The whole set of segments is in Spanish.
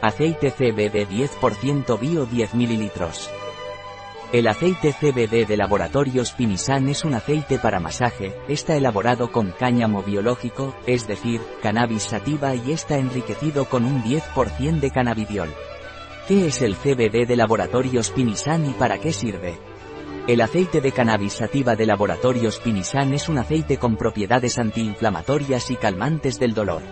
Aceite CBD 10% bio 10 ml. El aceite CBD de Laboratorios Pinisan es un aceite para masaje, está elaborado con cáñamo biológico, es decir, cannabis sativa y está enriquecido con un 10% de cannabidiol. ¿Qué es el CBD de Laboratorios Pinisan y para qué sirve? El aceite de cannabis sativa de Laboratorios Pinisan es un aceite con propiedades antiinflamatorias y calmantes del dolor.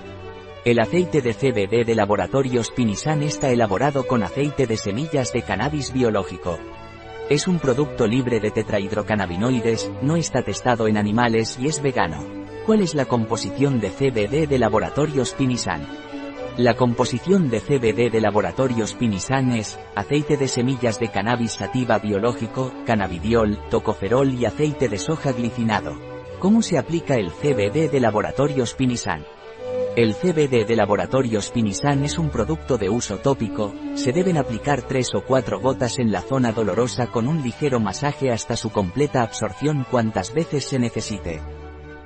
El aceite de CBD de Laboratorios Pinisan está elaborado con aceite de semillas de cannabis biológico. Es un producto libre de tetrahidrocannabinoides, no está testado en animales y es vegano. ¿Cuál es la composición de CBD de Laboratorios Pinisan? La composición de CBD de Laboratorios Pinisan es aceite de semillas de cannabis sativa biológico, cannabidiol, tocoferol y aceite de soja glicinado. ¿Cómo se aplica el CBD de Laboratorios Pinisan? El CBD de Laboratorios Pinisan es un producto de uso tópico, se deben aplicar 3 o 4 gotas en la zona dolorosa con un ligero masaje hasta su completa absorción cuantas veces se necesite.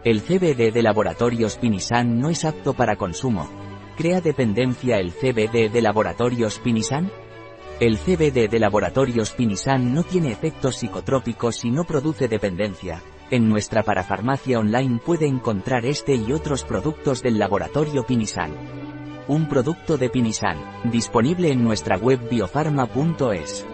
El CBD de Laboratorios Pinisan no es apto para consumo. ¿Crea dependencia el CBD de Laboratorios Pinisan? El CBD de Laboratorios Pinisan no tiene efectos psicotrópicos y no produce dependencia. En nuestra parafarmacia online puede encontrar este y otros productos del laboratorio Pinisan. Un producto de Pinisan, disponible en nuestra web biofarma.es.